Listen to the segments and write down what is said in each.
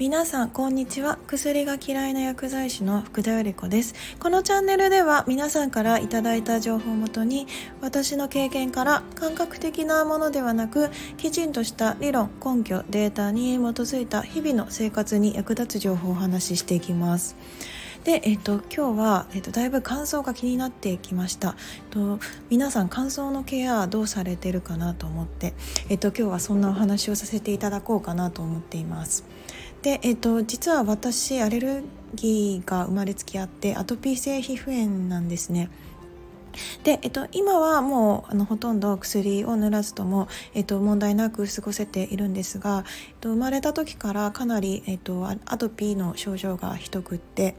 皆さんこんにちは。薬が嫌いな薬剤師の福田由里子です。このチャンネルでは皆さんからいただいた情報をもとに私の経験から感覚的なものではなくきちんとした理論根拠データに基づいた日々の生活に役立つ情報をお話ししていきます。で、えっと、今日は、えっと、だいぶ乾燥が気になってきました、えっと、皆さん乾燥のケアどうされてるかなと思って、えっと、今日はそんなお話をさせていただこうかなと思っています。で、えっと、実は私アレルギーが生まれつきあってアトピー性皮膚炎なんですね。で、えっと、今はもうあのほとんど薬を塗らずとも、えっと、問題なく過ごせているんですが、えっと、生まれた時からかなり、えっと、アトピーの症状がひどくって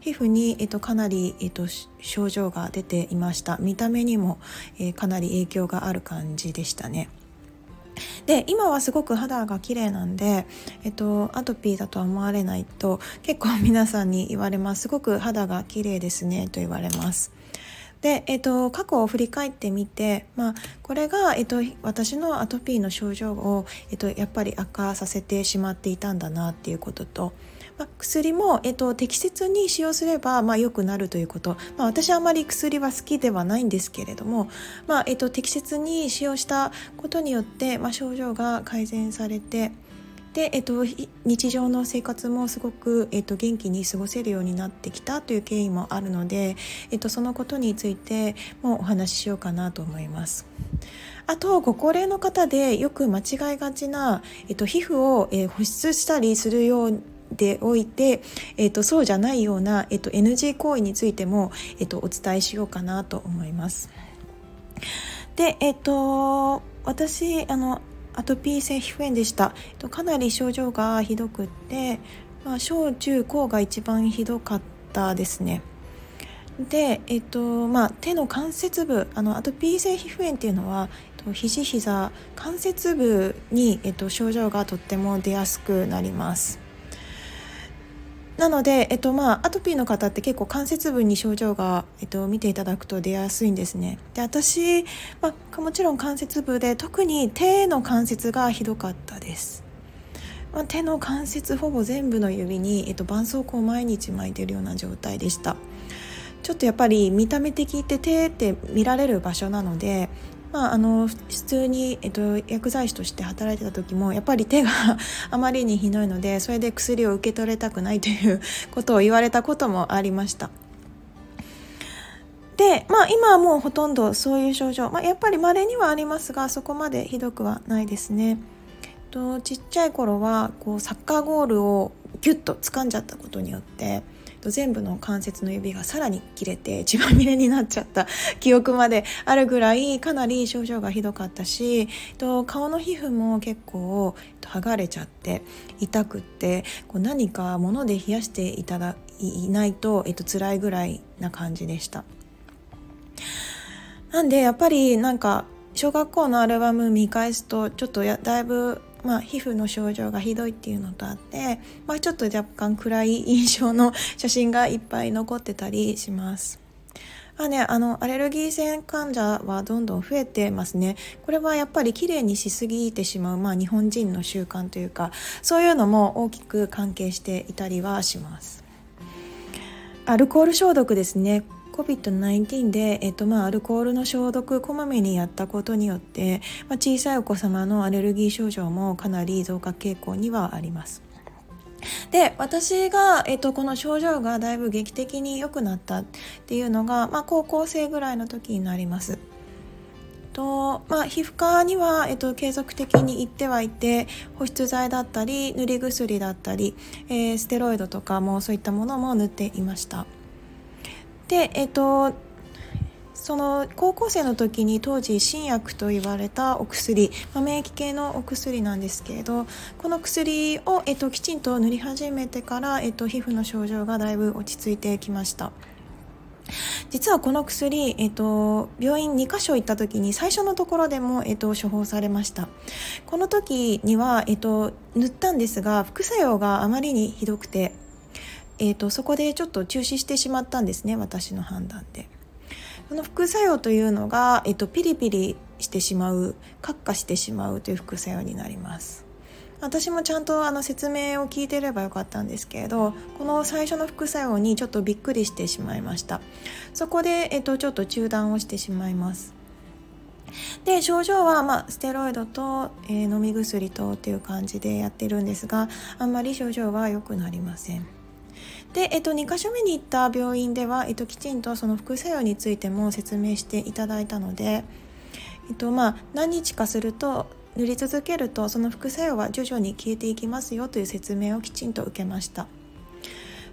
皮膚に、えっと、かなり、えっと、症状が出ていました見た目にも、えー、かなり影響がある感じでしたね。で今はすごく肌が綺麗なんで、えっと、アトピーだとは思われないと結構皆さんに言われますすごく肌が綺麗ですねと言われます。で、えっと、過去を振り返ってみて、まあ、これが、えっと、私のアトピーの症状を、えっと、やっぱり悪化させてしまっていたんだなっていうこととまあ、薬も、えっと、適切に使用すれば、まあ、良くなるということ、まあ、私はあまり薬は好きではないんですけれども、まあえっと、適切に使用したことによって、まあ、症状が改善されてで、えっと、日常の生活もすごく、えっと、元気に過ごせるようになってきたという経緯もあるので、えっと、そのことについてもお話ししようかなと思います。あとご高齢の方でよく間違いがちな、えっと、皮膚を、保湿したりするようでおいて、えーと、そうじゃないような、えーと、NG 行為についても、えーと、お伝えしようかなと思います。で、えっ、ー、と私あのアトピー性皮膚炎でした。えー、とかなり症状がひどくって、まあ、小中高が一番ひどかったですね。で、えっとまあ、手の関節部あのアトピー性皮膚炎っていうのは肘膝関節部に、えっと、症状がとっても出やすくなります。なので、えっとまあ、アトピーの方って結構関節部に症状が、えっと、見ていただくと出やすいんですね。で私、まあ、もちろん関節部で特に手の関節がひどかったです。まあ、手の関節ほぼ全部の指に、えっと、絆創膏を毎日巻いてるような状態でした。ちょっとやっぱり見た目的って手って見られる場所なのでまあ、あの普通に、えっと、薬剤師として働いてた時もやっぱり手が あまりにひどいのでそれで薬を受け取れたくないということを言われたこともありました。で、まあ、今はもうほとんどそういう症状、まあ、やっぱり稀にはありますがそこまでひどくはないですね。とちっちゃい頃はこうサッカーゴールをギュッと掴んじゃったことによって全部の関節の指がさらに切れて 血まみれになっちゃった 記憶まであるぐらいかなり症状がひどかったしと顔の皮膚も結構剥がれちゃって痛くってこう何か物で冷やしていただいないと、えっと辛いぐらいな感じでした。なんでやっぱりなんか小学校のアルバム見返すとちょっとやだいぶまあ、皮膚の症状がひどいっていうのとあって、まあ、ちょっと若干暗い印象の写真がいっぱい残ってたりします。まあね、あのアレルギー性患者はどんどん増えてますね。これはやっぱりきれいにしすぎてしまう、まあ、日本人の習慣というかそういうのも大きく関係していたりはします。アルコール消毒ですね COVID-19 で、えっとまあ、アルコールの消毒こまめにやったことによって、まあ、小さいお子様のアレルギー症状もかなり増加傾向にはあります。で私が、えっと、この症状がだいぶ劇的に良くなったっていうのが、まあ、高校生ぐらいの時になります。とまあ、皮膚科には、えっと、継続的に行ってはいて保湿剤だったり塗り薬だったり、えー、ステロイドとかもそういったものも塗っていました。でえっとその高校生の時に当時新薬と言われたお薬、まあ、免疫系のお薬なんですけれどこの薬を、えっと、きちんと塗り始めてから、えっと、皮膚の症状がだいぶ落ち着いてきました。実はこの薬、えっと、病院2箇所行った時に最初のところでも、えっと、処方されました。この時には、えっと、塗ったんですが副作用があまりにひどくてえーと、そこでちょっと中止してしまったんですね私の判断で。この副作用というのが、えーと、ピリピリしてしまうカッカしてしまうという副作用になります。私もちゃんとあの説明を聞いてればよかったんですけれどこの最初の副作用にちょっとびっくりしてしまいましたそこで、えっと、ちょっと中断をしてしまいますで症状は、まあ、ステロイドと、えー、飲み薬とっていう感じでやってるんですがあんまり症状は良くなりませんで、えっと、2箇所目に行った病院では、えっと、きちんとその副作用についても説明していただいたので、えっとまあ、何日かすると塗り続けるとその副作用は徐々に消えていきますよという説明をきちんと受けました。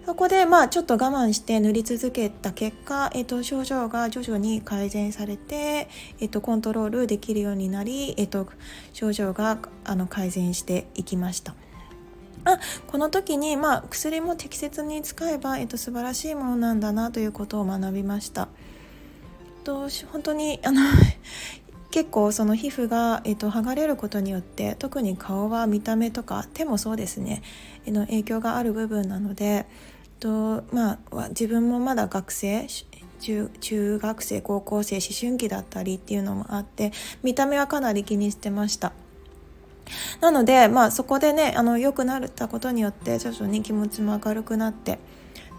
そこでまあちょっと我慢して塗り続けた結果、えっと、症状が徐々に改善されて、えっと、コントロールできるようになり、えっと、症状があの改善していきました。あこの時に、まあ、薬も適切に使えば、えっと、素晴らしいものなんだなということを学びました。と本当にあの 結構その皮膚が、えっと、剥がれることによって特に顔は見た目とか手もそうですね、の影響がある部分なので、えっとまあ、自分もまだ学生中中学生高校生思春期だったりっていうのもあって見た目はかなり気にしてました。なので、まあ、そこでねあの良くなったことによって徐々に気持ちも明るくなって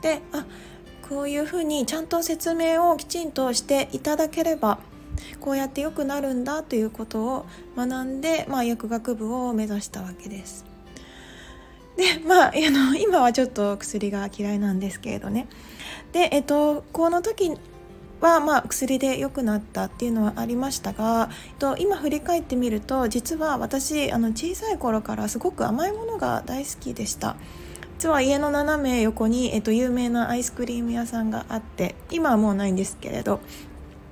であこういうふうにちゃんと説明をきちんとしていただければこうやって良くなるんだということを学んで、まあ、薬学部を目指したわけです。でまあ、あの今はちょっと薬が嫌いなんですけれどねで、えっと、この時は、まあ、薬で良くなったっていうのはありましたが、えっと、今振り返ってみると実は私あの小さい頃からすごく甘いものが大好きでした。実は家の斜め横に、えっと、有名なアイスクリーム屋さんがあって今はもうないんですけれど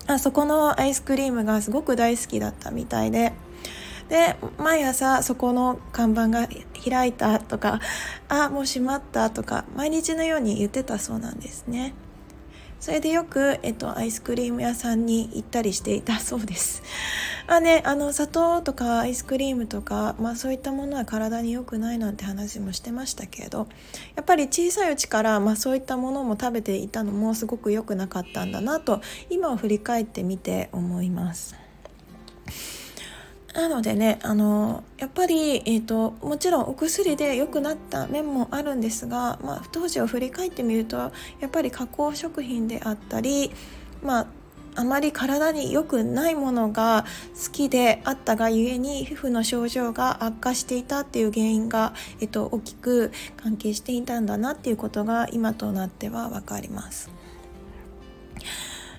あそこのアイスクリームがすごく大好きだったみたいでで毎朝そこの看板が開いたとかあもう閉まったとか毎日のように言ってたそうなんですね。それでよく、えっと、アイスクリーム屋さんに行ったりしていたそうです。まあね、あの砂糖とかアイスクリームとか、まあ、そういったものは体に良くないなんて話もしてましたけれどやっぱり小さいうちから、まあ、そういったものも食べていたのもすごく良くなかったんだなと今を振り返ってみて思います。なのでねあのやっぱり、えーと、もちろんお薬で良くなった面もあるんですが、まあ、当時を振り返ってみるとやっぱり加工食品であったり、まあ、あまり体に良くないものが好きであったがゆえに皮膚の症状が悪化していたっていう原因が、えっと、大きく関係していたんだなっていうことが今となっては分かります。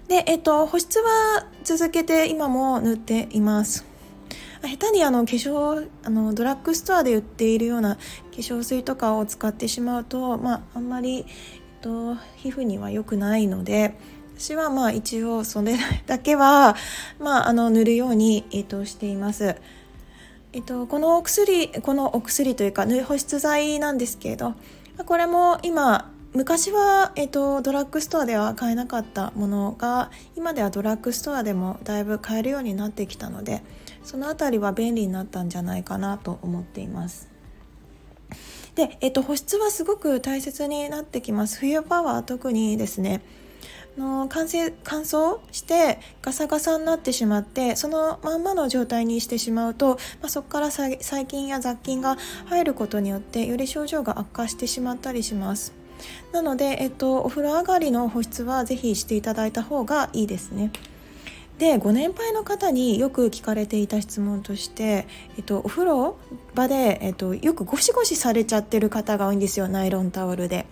で、えっと、保湿は続けて今も塗っています。下手にあの化粧あのドラッグストアで売っているような化粧水とかを使ってしまうと、まあ、あんまり、えっと、皮膚には良くないので私はまあ一応それだけは、まあ、あの塗るように、えっと、しています。えっと、このお薬このお薬というか保湿剤なんですけれどこれも今昔は、えっと、ドラッグストアでは買えなかったものが今ではドラッグストアでもだいぶ買えるようになってきたのでその辺りは便利になったんじゃないかなと思っています。で、えっと、保湿はすごく大切になってきます。冬場は特にですねの乾燥乾燥してガサガサになってしまってそのまんまの状態にしてしまうと、まあ、そこから細菌や雑菌が入ることによってより症状が悪化してしまったりしますなので、えっと、お風呂上がりの保湿はぜひしていただいた方がいいですねでご年配の方によく聞かれていた質問として、えっと、お風呂場で、えっと、よくゴシゴシされちゃってる方が多いんですよナイロンタオルで。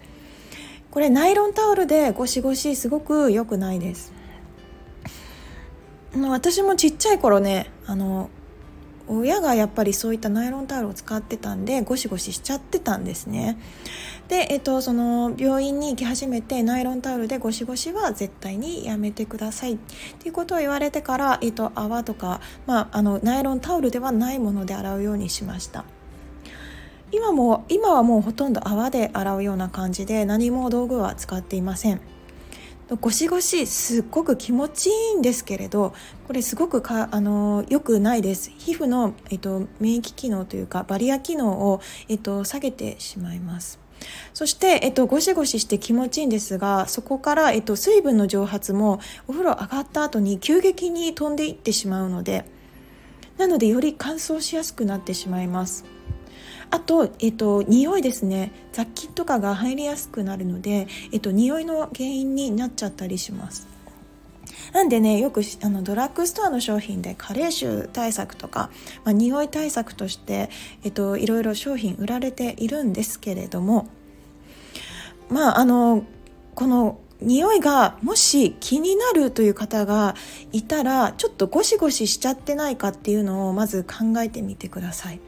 これナイロンタオルでゴシゴシすごく良くないです。私もちっちゃい頃ねあの親がやっぱりそういったナイロンタオルを使ってたんでゴシゴシしちゃってたんですね。で、えっと、その病院に行き始めてナイロンタオルでゴシゴシは絶対にやめてください。っていうことを言われてから、えっと、泡とか、まあ、あのナイロンタオルではないもので洗うようにしました。今も今はもうほとんど泡で洗うような感じで何も道具は使っていません。ゴシゴシすっごく気持ちいいんですけれどこれすごくかあの良くないです。皮膚の、えっと、免疫機能というかバリア機能を、えっと、下げてしまいます。そして、えっと、ゴシゴシして気持ちいいんですがそこから、えっと、水分の蒸発もお風呂上がった後に急激に飛んでいってしまうのでなのでより乾燥しやすくなってしまいます。あと、えっと、匂いですね雑菌とかが入りやすくなるので、えっと、匂いの原因になっちゃったりしますなんでねよくあのドラッグストアの商品で加齢臭対策とか、まあ、匂い対策として、えっと、いろいろ商品売られているんですけれどもまああのこの匂いがもし気になるという方がいたらちょっとゴシゴシしちゃってないかっていうのをまず考えてみてください。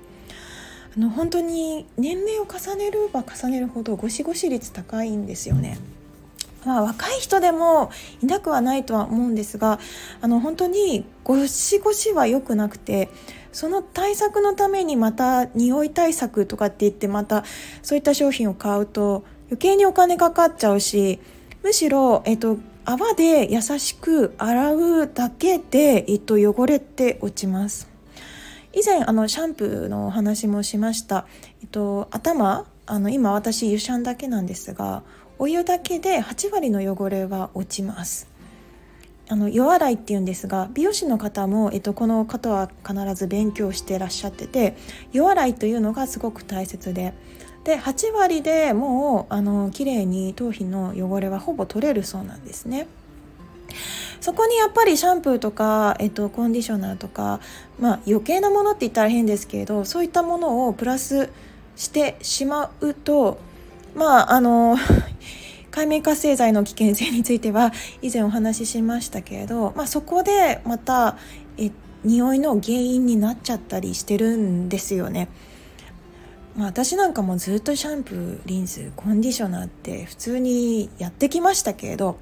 あの本当に年齢を重ねれば重ねるほどゴシゴシ率高いんですよね。まあ、若い人でもいなくはないとは思うんですがあの本当にゴシゴシは良くなくてその対策のためにまた匂い対策とかって言ってまたそういった商品を買うと余計にお金かかっちゃうしむしろ、えっと、泡で優しく洗うだけで、えっと、汚れて落ちます。以前あのシャンプーのお話もしました、えっと、頭あの今私湯シャンだけなんですがお湯だけで8割の汚れは落ちますあの夜洗いっていうんですが美容師の方も、えっと、この方は必ず勉強してらっしゃってて夜洗いというのがすごく大切でで8割でもうあの綺麗に頭皮の汚れはほぼ取れるそうなんですね。そこにやっぱりシャンプーとか、えっと、コンディショナーとか、まあ、余計なものって言ったら変ですけれどそういったものをプラスしてしまうとまああの 海面活性剤の危険性については以前お話ししましたけれど、まあ、そこでまたえ匂いの原因になっちゃったりしてるんですよね。まあ、私なんかもずっとシャンプーリンスコンディショナーって普通にやってきましたけれど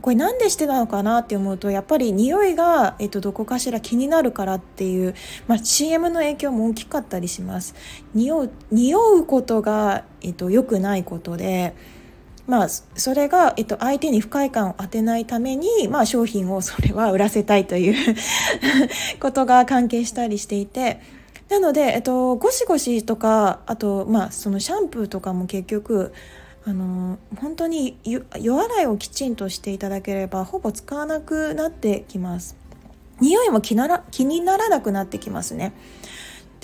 これ何でしてたのかなって思うとやっぱり匂いが、えっと、どこかしら気になるからっていう、まあ、CM の影響も大きかったりします。匂う匂うことが、えっと、良くないことでまあ、それが、えっと、相手に不快感を当てないために、まあ、商品をそれは売らせたいという ことが関係したりしていてなので、えっと、ゴシゴシとかあと、まあ、そのシャンプーとかも結局あの本当に夜洗いをきちんとしていただければほぼ使わなくなってきます。匂いも気なら気にならなくなってきますね。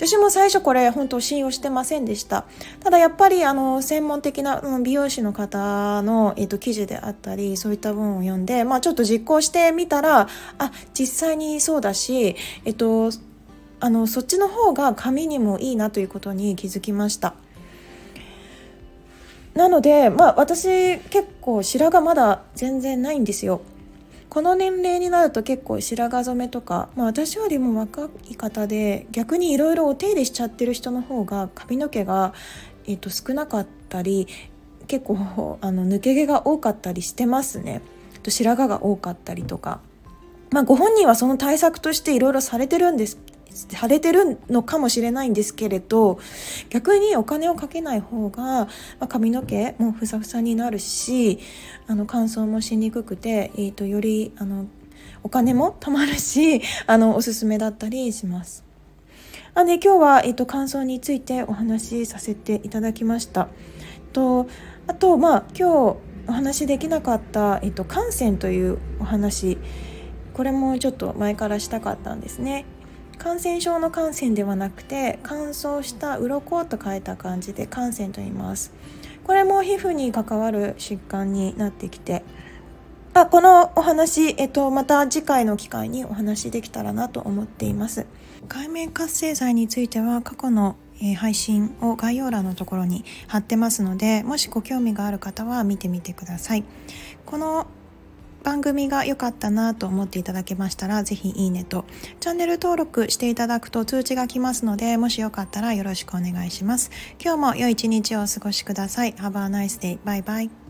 私も最初これ本当信用してませんでした。ただやっぱりあの専門的な美容師の方の、えっと、記事であったりそういった文を読んで、まあ、ちょっと実行してみたらあ実際にそうだし、えっと、あのそっちの方が髪にもいいなということに気づきました。なのでまあ私結構白髪まだ全然ないんですよ。この年齢になると結構白髪染めとか、まあ、私よりも若い方で逆にいろいろお手入れしちゃってる人の方が髪の毛が、えー、と少なかったり結構あの抜け毛が多かったりしてますね。白髪が多かったりとか。まあ、ご本人はその対策としていろいろされてるんですされてるのかもしれないんですけれど逆にお金をかけない方が、まあ、髪の毛もふさふさになるしあの乾燥もしにくくて、えーと、よりあのお金も貯まるし あのおすすめだったりします。あで今日は、えーと、乾燥についてお話しさせていただきました。とあとまあ今日お話しできなかった、えーと、と汗腺というお話これもちょっと前からしたかったんですね。感染症の感染ではなくて乾燥した鱗と書いた感じで感染と言います。これも皮膚に関わる疾患になってきてあこのお話、えっと、また次回の機会にお話できたらなと思っています。海面活性剤については過去の配信を概要欄のところに貼ってますのでもしご興味がある方は見てみてください。この番組が良かったなと思っていただけましたら、ぜひいいねと、チャンネル登録していただくと通知が来ますので、もしよかったらよろしくお願いします。今日も良い一日をお過ごしください。Have a nice day. Bye bye.。